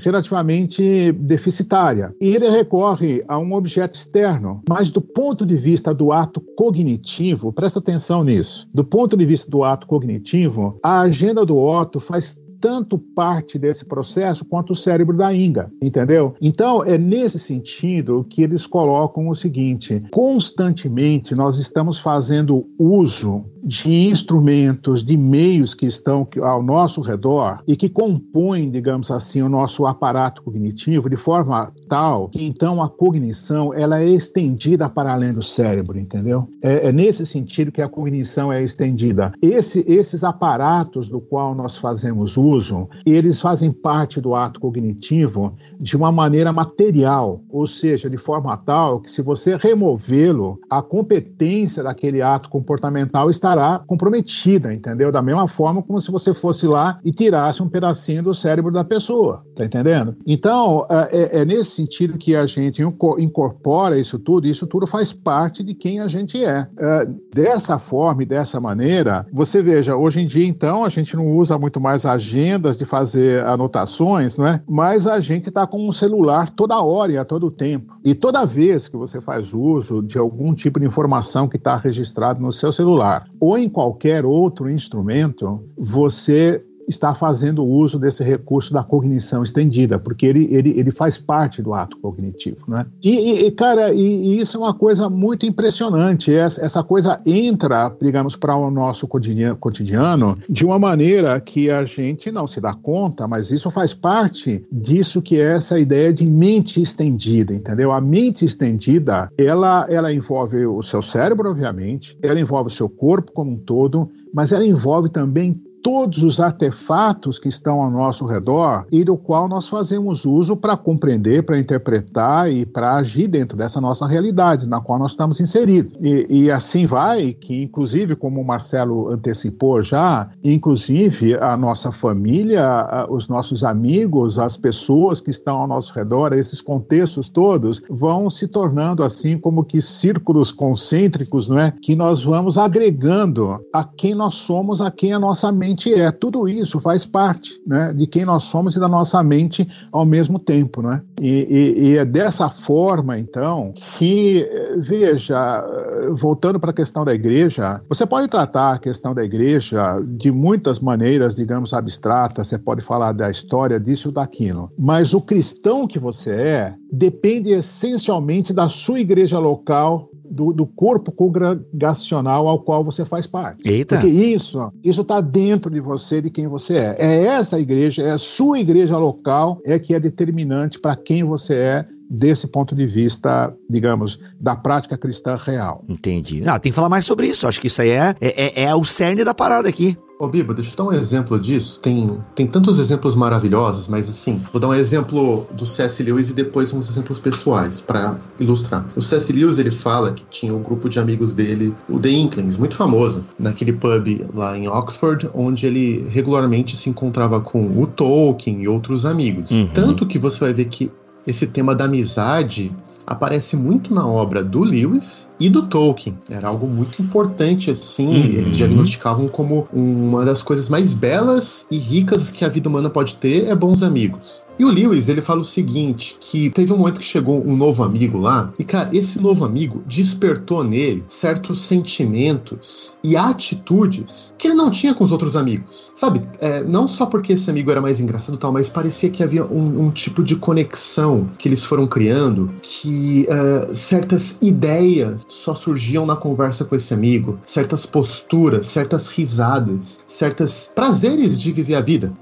relativamente deficitária. E ele recorre a um objeto externo. Mas do ponto de vista do ato cognitivo, presta atenção nisso. Do ponto de vista do ato cognitivo, a agenda do Otto faz tanto parte desse processo quanto o cérebro da Inga, entendeu? Então, é nesse sentido que eles colocam o seguinte: constantemente nós estamos fazendo uso de instrumentos, de meios que estão ao nosso redor e que compõem, digamos assim, o nosso aparato cognitivo de forma tal que então a cognição ela é estendida para além do cérebro, entendeu? É, é nesse sentido que a cognição é estendida. Esse, esses aparatos do qual nós fazemos uso, eles fazem parte do ato cognitivo de uma maneira material, ou seja, de forma tal que se você removê-lo, a competência daquele ato comportamental estará estará comprometida, entendeu? Da mesma forma como se você fosse lá e tirasse um pedacinho do cérebro da pessoa, tá entendendo? Então, é, é, é nesse sentido que a gente incorpora isso tudo, e isso tudo faz parte de quem a gente é. é. Dessa forma e dessa maneira, você veja, hoje em dia, então, a gente não usa muito mais agendas de fazer anotações, né? Mas a gente está com um celular toda hora e a todo tempo. E toda vez que você faz uso de algum tipo de informação que está registrado no seu celular, ou em qualquer outro instrumento, você está fazendo uso desse recurso da cognição estendida, porque ele, ele, ele faz parte do ato cognitivo. Né? E, e cara, e, e, isso é uma coisa muito impressionante. Essa, essa coisa entra, digamos, para o nosso cotidiano de uma maneira que a gente não se dá conta, mas isso faz parte disso que é essa ideia de mente estendida, entendeu? A mente estendida, ela, ela envolve o seu cérebro, obviamente, ela envolve o seu corpo como um todo, mas ela envolve também todos os artefatos que estão ao nosso redor e do qual nós fazemos uso para compreender, para interpretar e para agir dentro dessa nossa realidade na qual nós estamos inseridos. E, e, assim vai, que inclusive, como o Marcelo antecipou já, inclusive a nossa família, os nossos amigos, as pessoas que estão ao nosso redor, esses contextos todos, vão se tornando assim como que círculos concêntricos, não é? Que nós vamos agregando a quem nós somos, a quem a nossa mente mente é. Tudo isso faz parte né, de quem nós somos e da nossa mente ao mesmo tempo. Né? E, e, e é dessa forma, então, que, veja, voltando para a questão da igreja, você pode tratar a questão da igreja de muitas maneiras, digamos, abstratas, você pode falar da história disso ou daquilo, mas o cristão que você é depende essencialmente da sua igreja local do, do, corpo congregacional ao qual você faz parte. Eita. Porque isso, isso está dentro de você, de quem você é. É essa igreja, é a sua igreja local, é que é determinante para quem você é desse ponto de vista, digamos, da prática cristã real. Entendi. Não, tem que falar mais sobre isso. Acho que isso aí é, é, é o cerne da parada aqui. Ô, Biba, deixa eu dar um exemplo disso. Tem, tem tantos exemplos maravilhosos, mas assim, vou dar um exemplo do C.S. Lewis e depois uns exemplos pessoais para ilustrar. O C.S. Lewis, ele fala que tinha um grupo de amigos dele, o The Inklings, muito famoso, naquele pub lá em Oxford, onde ele regularmente se encontrava com o Tolkien e outros amigos. Uhum. Tanto que você vai ver que esse tema da amizade aparece muito na obra do Lewis e do Tolkien. Era algo muito importante, assim. Uhum. Eles diagnosticavam como uma das coisas mais belas e ricas que a vida humana pode ter é bons amigos. E o Lewis, ele fala o seguinte, que teve um momento que chegou um novo amigo lá, e cara, esse novo amigo despertou nele certos sentimentos e atitudes que ele não tinha com os outros amigos. Sabe, é, não só porque esse amigo era mais engraçado e tal, mas parecia que havia um, um tipo de conexão que eles foram criando, que uh, certas ideias só surgiam na conversa com esse amigo, certas posturas, certas risadas, certos prazeres de viver a vida.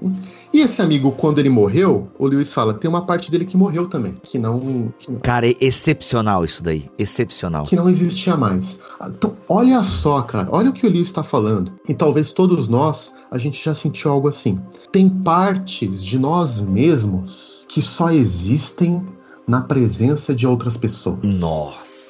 E esse amigo, quando ele morreu, o Lewis fala, tem uma parte dele que morreu também, que não, que não... Cara, é excepcional isso daí, excepcional. Que não existia mais. Então, olha só, cara, olha o que o Lewis está falando. E talvez todos nós, a gente já sentiu algo assim. Tem partes de nós mesmos que só existem na presença de outras pessoas. Nossa.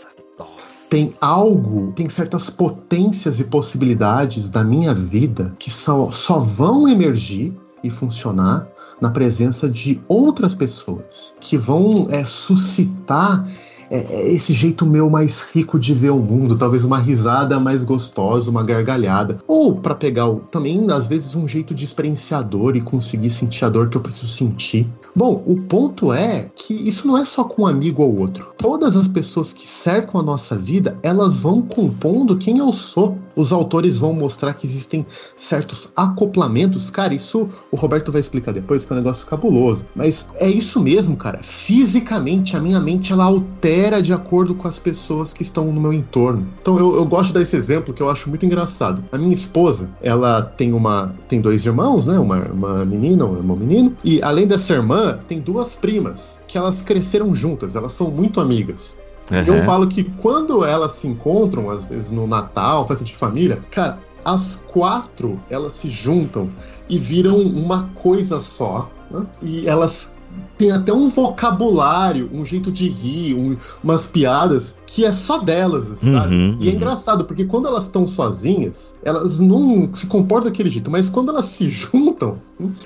Tem algo, tem certas potências e possibilidades da minha vida que só, só vão emergir e funcionar na presença de outras pessoas que vão é, suscitar é, é, esse jeito meu mais rico de ver o mundo, talvez uma risada mais gostosa, uma gargalhada. Ou para pegar também, às vezes, um jeito de experienciador e conseguir sentir a dor que eu preciso sentir. Bom, o ponto é que isso não é só com um amigo ou outro. Todas as pessoas que cercam a nossa vida, elas vão compondo quem eu sou. Os autores vão mostrar que existem certos acoplamentos. Cara, isso o Roberto vai explicar depois, que é um negócio cabuloso. Mas é isso mesmo, cara. Fisicamente, a minha mente ela altera era de acordo com as pessoas que estão no meu entorno. Então eu, eu gosto de dar esse exemplo que eu acho muito engraçado. A minha esposa, ela tem uma tem dois irmãos, né? Uma, uma menina, um irmão menino. E além dessa irmã, tem duas primas que elas cresceram juntas. Elas são muito amigas. Uhum. Eu falo que quando elas se encontram, às vezes no Natal, festa de família, cara, as quatro elas se juntam e viram uma coisa só. Né? E elas tem até um vocabulário, um jeito de rir, um, umas piadas que é só delas, sabe? Uhum, e é uhum. engraçado, porque quando elas estão sozinhas, elas não se comportam daquele jeito, mas quando elas se juntam,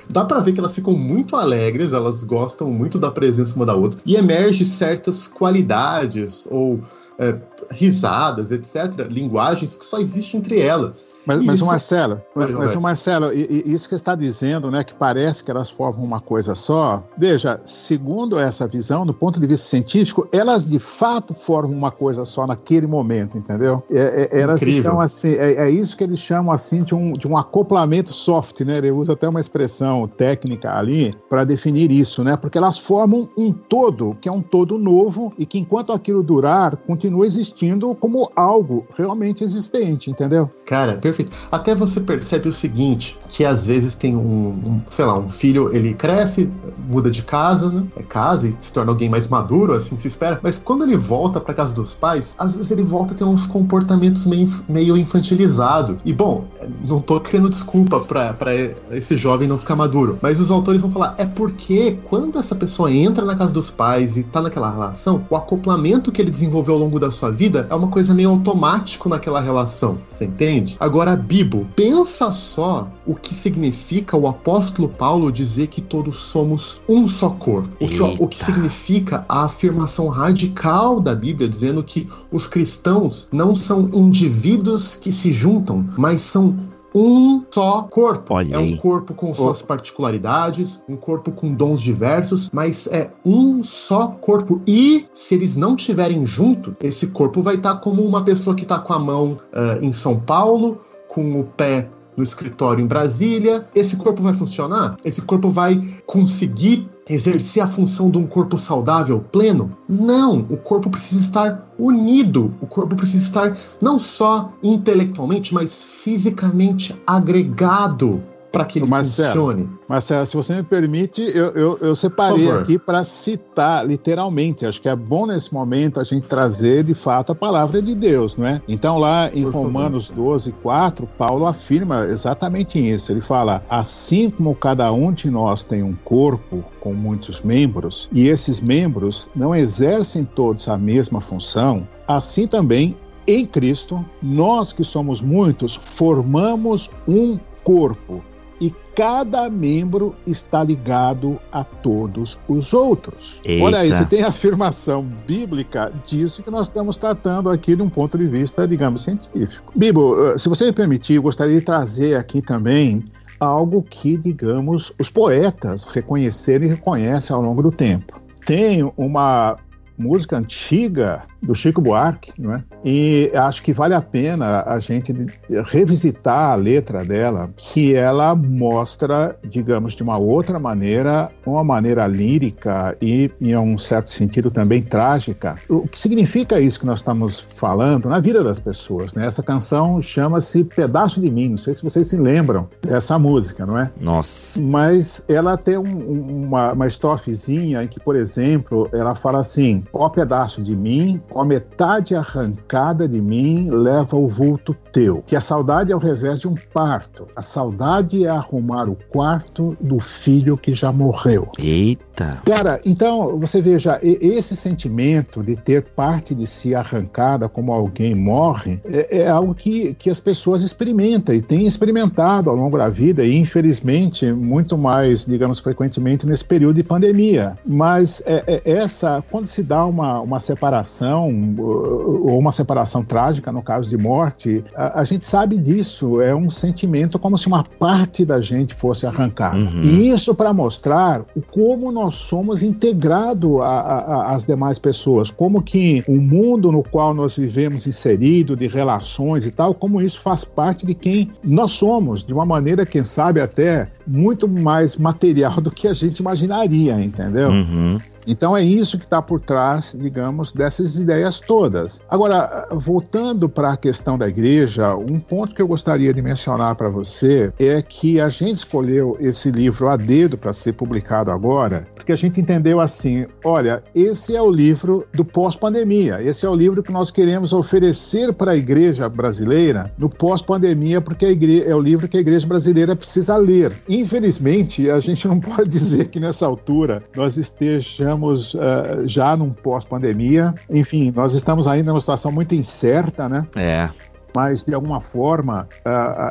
dá para ver que elas ficam muito alegres, elas gostam muito da presença uma da outra, e emerge certas qualidades ou é, risadas, etc., linguagens que só existem entre elas. Mas, mas o Marcelo, mas, mas o Marcelo, isso que está dizendo, né, que parece que elas formam uma coisa só. Veja, segundo essa visão, do ponto de vista científico, elas de fato formam uma coisa só naquele momento, entendeu? É, é, elas Incrível. estão assim, é, é, isso que eles chamam assim de um, de um acoplamento soft, né? Ele usa até uma expressão técnica ali para definir isso, né? Porque elas formam um todo, que é um todo novo e que enquanto aquilo durar, continua existindo como algo realmente existente, entendeu? Cara, perfeito. Até você percebe o seguinte, que às vezes tem um, um sei lá, um filho, ele cresce, muda de casa, né? É casa e se torna alguém mais maduro, assim se espera. Mas quando ele volta para casa dos pais, às vezes ele volta a ter uns comportamentos meio, meio infantilizados. E bom, não tô criando desculpa para esse jovem não ficar maduro, mas os autores vão falar, é porque quando essa pessoa entra na casa dos pais e tá naquela relação, o acoplamento que ele desenvolveu ao longo da sua vida é uma coisa meio automático naquela relação, você entende? Agora Agora, Bibo, pensa só o que significa o apóstolo Paulo dizer que todos somos um só corpo. O que, o que significa a afirmação radical da Bíblia dizendo que os cristãos não são indivíduos que se juntam, mas são um só corpo. Olha é um corpo com suas particularidades, um corpo com dons diversos, mas é um só corpo. E se eles não estiverem junto, esse corpo vai estar como uma pessoa que está com a mão uh, em São Paulo, com o pé no escritório em Brasília, esse corpo vai funcionar? Esse corpo vai conseguir exercer a função de um corpo saudável pleno? Não, o corpo precisa estar unido, o corpo precisa estar não só intelectualmente, mas fisicamente agregado para que ele Marcelo, funcione. Marcelo, se você me permite, eu, eu, eu separei aqui para citar literalmente. Acho que é bom nesse momento a gente trazer de fato a palavra de Deus, não é? Então, lá em Por Romanos favor. 12, 4, Paulo afirma exatamente isso. Ele fala: assim como cada um de nós tem um corpo com muitos membros, e esses membros não exercem todos a mesma função, assim também em Cristo, nós que somos muitos, formamos um corpo cada membro está ligado a todos os outros. Eita. Olha aí, você tem afirmação bíblica disso que nós estamos tratando aqui de um ponto de vista, digamos, científico. Bibo, eh, se você me permitir, eu gostaria de trazer aqui também algo que, digamos, os poetas reconheceram e reconhecem ao longo do tempo. Tem uma música antiga do Chico Buarque, não é? E acho que vale a pena a gente revisitar a letra dela, que ela mostra, digamos, de uma outra maneira, uma maneira lírica e, em um certo sentido, também trágica. O que significa isso que nós estamos falando na vida das pessoas, né? Essa canção chama-se Pedaço de Mim, não sei se vocês se lembram dessa música, não é? Nossa. Mas ela tem um, uma, uma estrofezinha em que, por exemplo, ela fala assim, ó pedaço de mim, ó metade arrancada de mim leva o vulto teu. Que a saudade é o revés de um parto. A saudade é arrumar o quarto do filho que já morreu. Eita! Eita! Cara, então, você veja, esse sentimento de ter parte de si arrancada como alguém morre é, é algo que, que as pessoas experimentam e têm experimentado ao longo da vida e, infelizmente, muito mais, digamos, frequentemente nesse período de pandemia. Mas é, é, essa, quando se dá uma, uma separação, ou uma separação trágica, no caso de morte, a, a gente sabe disso, é um sentimento como se uma parte da gente fosse arrancada. Uhum. E isso para mostrar o como nós somos integrados às demais pessoas, como que o mundo no qual nós vivemos inserido, de relações e tal, como isso faz parte de quem nós somos, de uma maneira, quem sabe, até muito mais material do que a gente imaginaria, entendeu? Uhum. Então é isso que está por trás, digamos, dessas ideias todas. Agora, voltando para a questão da igreja, um ponto que eu gostaria de mencionar para você é que a gente escolheu esse livro a dedo para ser publicado agora, porque a gente entendeu assim: olha, esse é o livro do pós-pandemia, esse é o livro que nós queremos oferecer para a igreja brasileira no pós-pandemia, porque é o livro que a igreja brasileira precisa ler. Infelizmente, a gente não pode dizer que nessa altura nós estejamos estamos uh, já num pós-pandemia. Enfim, nós estamos ainda numa situação muito incerta, né? É mas de alguma forma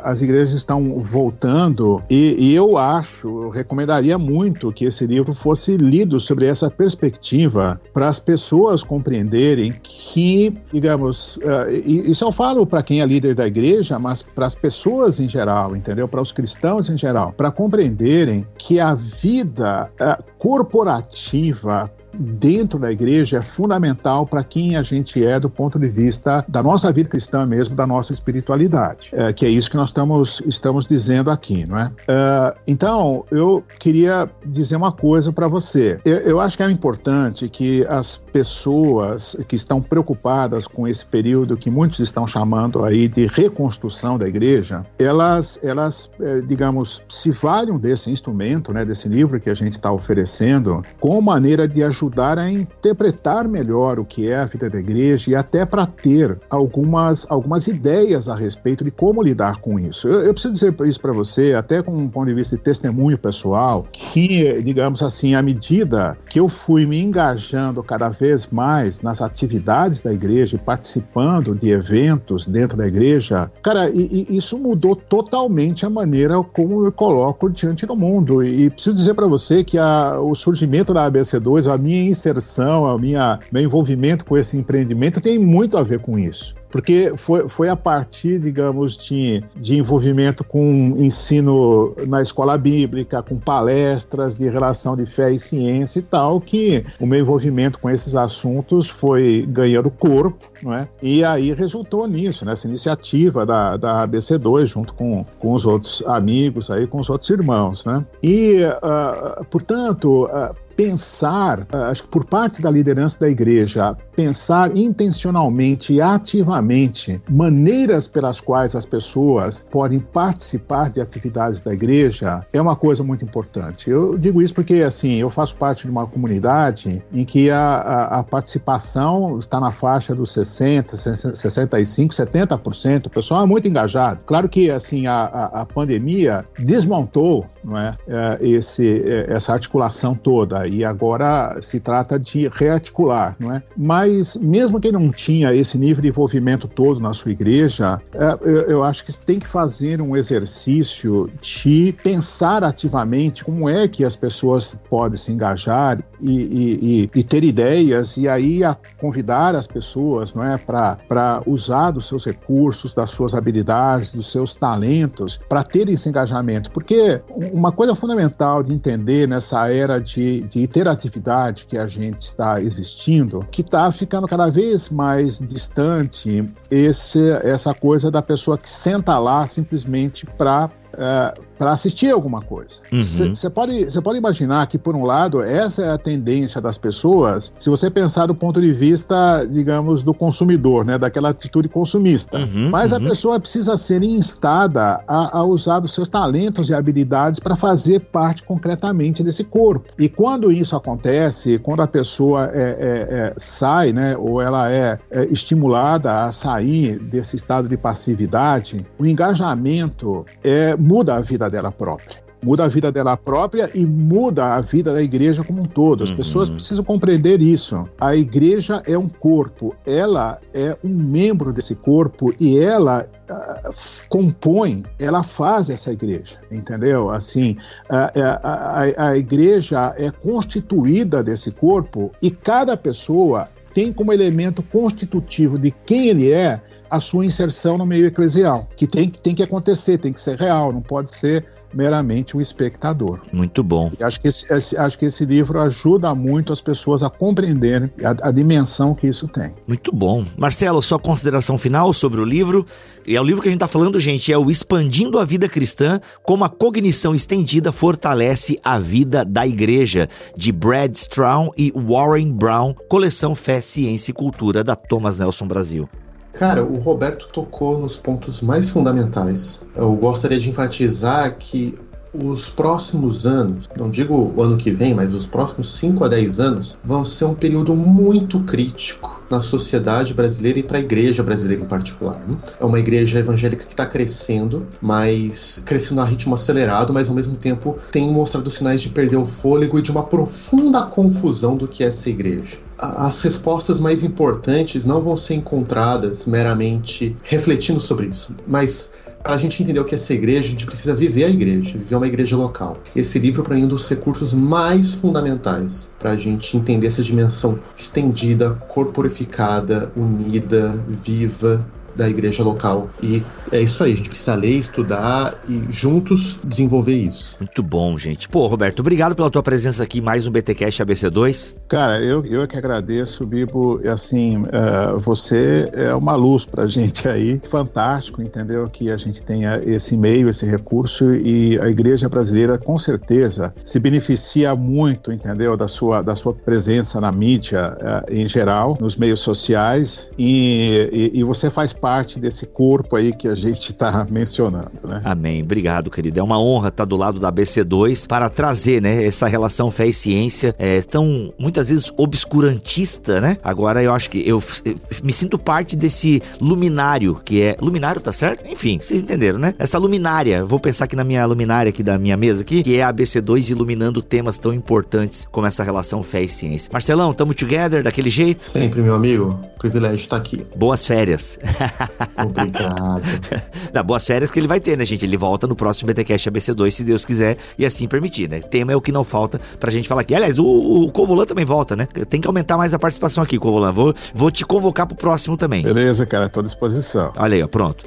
as igrejas estão voltando e, e, eu acho, eu recomendaria muito que esse livro fosse lido sobre essa perspectiva para as pessoas compreenderem que, digamos, uh, isso eu falo para quem é líder da igreja, mas para as pessoas em geral, entendeu? Para os cristãos em geral, para compreenderem que a vida uh, corporativa dentro da igreja é fundamental para quem a gente é do ponto de vista da nossa vida cristã mesmo, da nossa espiritualidade, é, que é isso que nós estamos, estamos dizendo aqui, não é? é então, eu queria dizer uma coisa para você. Eu, eu, acho que é importante que as pessoas que estão preocupadas com esse período que muitos estão chamando aí de reconstrução da igreja, elas, elas é, digamos, se valham desse instrumento, né, desse livro que a gente está oferecendo, com maneira de ajudar ajudar a interpretar melhor o que é a vida da igreja e até para ter algumas, algumas ideias a respeito de como lidar com isso. Eu, eu preciso dizer isso para você, até com um ponto de vista de testemunho pessoal, que, digamos assim, à medida que eu fui me engajando cada vez mais nas atividades da igreja, participando de eventos dentro da igreja, cara, e, e isso mudou totalmente a maneira como eu coloco diante do mundo. E, e preciso dizer para você que a, o surgimento da ABC2, a minha minha inserção, a minha meu envolvimento com esse empreendimento tem muito a ver com isso porque foi, foi a partir, digamos, de, de envolvimento com ensino na escola bíblica, com palestras de relação de fé e ciência e tal, que o meu envolvimento com esses assuntos foi ganhando corpo, não é? E aí resultou nisso, nessa iniciativa da, da ABC2, junto com, com os outros amigos aí, com os outros irmãos, né? E, uh, portanto, uh, pensar, ah, acho que por parte da liderança da igreja, pensar intencionalmente e ativamente maneiras pelas quais as pessoas podem participar de atividades da igreja é uma coisa muito importante. Eu digo isso porque, assim, eu faço parte de uma comunidade em que a, a, a participação está na faixa dos 60, 65, 70%. O pessoal é muito engajado. Claro que, assim, a, a, pandemia desmontou não é, é esse, é, essa articulação toda e agora se trata de rearticular, não é? Mas mesmo quem não tinha esse nível de envolvimento todo na sua igreja, é, eu, acho que tem que fazer um exercício de pensar ativamente como é que as pessoas podem se engajar e, e, e, e ter ideias e aí convidar as pessoas, não é, para usar dos seus recursos, das suas habilidades, dos seus talentos para ter esse engajamento, porque uma coisa fundamental de entender nessa era de, de interatividade que a gente está existindo, que está ficando cada vez mais distante esse, essa coisa da pessoa que senta lá simplesmente para é, para assistir alguma coisa. Você uhum. pode, pode imaginar que, por um lado, essa é a tendência das pessoas, se você pensar do ponto de vista, digamos, do consumidor, né, daquela atitude consumista. Uhum, Mas uhum. a pessoa precisa ser instada a, a usar os seus talentos e habilidades para fazer parte concretamente desse corpo. E quando isso acontece, quando a pessoa é, é, é, sai, né, ou ela é, é estimulada a sair desse estado de passividade, o engajamento é muda a vida dela própria. muda a vida dela própria e muda a vida da igreja como um todo. As uhum. pessoas precisam compreender isso. A igreja é um corpo, ela é um membro desse corpo e ela uh, compõe, ela faz essa igreja, entendeu? Assim, a, a, a igreja é constituída desse corpo e cada pessoa tem como elemento constitutivo de quem ele é a sua inserção no meio eclesial, que tem, tem que acontecer, tem que ser real, não pode ser meramente um espectador. Muito bom. E acho que esse, esse, acho que esse livro ajuda muito as pessoas a compreenderem a, a, dimensão que isso tem. Muito bom. Marcelo, sua consideração final sobre o livro. E é o livro que a gente está falando, gente, é o Expandindo a Vida Cristã, como a cognição estendida fortalece a vida da igreja, de Brad Strawn e Warren Brown, coleção Fé, Ciência e Cultura da Thomas Nelson Brasil. Cara, o Roberto tocou nos pontos mais fundamentais. Eu gostaria de enfatizar que os próximos anos, não digo o ano que vem, mas os próximos 5 a 10 anos, vão ser um período muito crítico na sociedade brasileira e para a igreja brasileira em particular. Né? É uma igreja evangélica que está crescendo, mas crescendo a ritmo acelerado, mas ao mesmo tempo tem mostrado sinais de perder o fôlego e de uma profunda confusão do que é essa igreja as respostas mais importantes não vão ser encontradas meramente refletindo sobre isso, mas para a gente entender o que é ser igreja, a gente precisa viver a igreja, viver uma igreja local. Esse livro, para mim, é um dos recursos mais fundamentais para a gente entender essa dimensão estendida, corporificada, unida, viva da igreja local. E é isso aí, a gente precisa ler, estudar e juntos desenvolver isso. Muito bom, gente. Pô, Roberto, obrigado pela tua presença aqui mais um BTcast ABC2. Cara, eu, eu é que agradeço, Bibo. Assim, uh, você é uma luz pra gente aí. Fantástico, entendeu? Que a gente tenha esse meio, esse recurso e a igreja brasileira com certeza se beneficia muito, entendeu? Da sua, da sua presença na mídia uh, em geral, nos meios sociais e, e, e você faz parte desse corpo aí que a gente está mencionando, né? Amém. Obrigado, querido. É uma honra estar do lado da BC2 para trazer, né, essa relação fé e ciência é, tão muitas vezes obscurantista, né? Agora eu acho que eu, eu me sinto parte desse luminário que é luminário, tá certo? Enfim, vocês entenderam, né? Essa luminária. Vou pensar aqui na minha luminária aqui da minha mesa aqui, que é a BC2 iluminando temas tão importantes como essa relação fé e ciência. Marcelão, tamo together daquele jeito? Sempre, meu amigo. Privilégio estar aqui. Boas férias. Obrigado. Dá boas férias que ele vai ter, né, gente? Ele volta no próximo BTcast ABC2, se Deus quiser e assim permitir, né? Tema é o que não falta pra gente falar aqui. Aliás, o, o Covolan também volta, né? Tem que aumentar mais a participação aqui, Covolan. Vou, vou te convocar pro próximo também. Beleza, cara, tô à disposição. Olha aí, ó, pronto.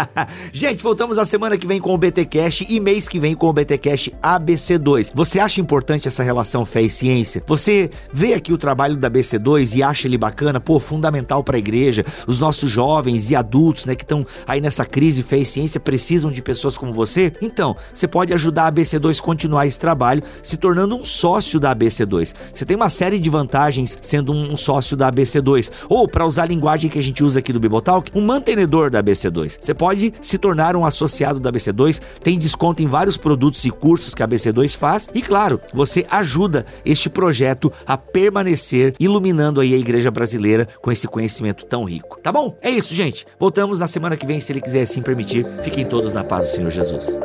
gente, voltamos a semana que vem com o BTcast e mês que vem com o BTcast ABC2. Você acha importante essa relação fé e ciência? Você vê aqui o trabalho da ABC2 e acha ele bacana? Pô, fundamental pra igreja, os nossos jovens e adultos, né, que estão aí nessa crise e ciência precisam de pessoas como você? Então, você pode ajudar a ABC2 a continuar esse trabalho se tornando um sócio da ABC2. Você tem uma série de vantagens sendo um sócio da ABC2. Ou, para usar a linguagem que a gente usa aqui do Bibotalk, um mantenedor da ABC2. Você pode se tornar um associado da ABC2, tem desconto em vários produtos e cursos que a ABC2 faz e, claro, você ajuda este projeto a permanecer iluminando aí a igreja brasileira com esse conhecimento tão rico. Tá bom? É isso, gente. Voltamos na semana que vem, se ele quiser assim permitir. Fiquem todos na paz do Senhor Jesus.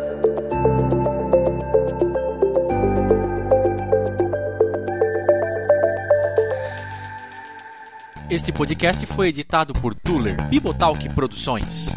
Este podcast foi editado por Tuller Bibotalk Produções.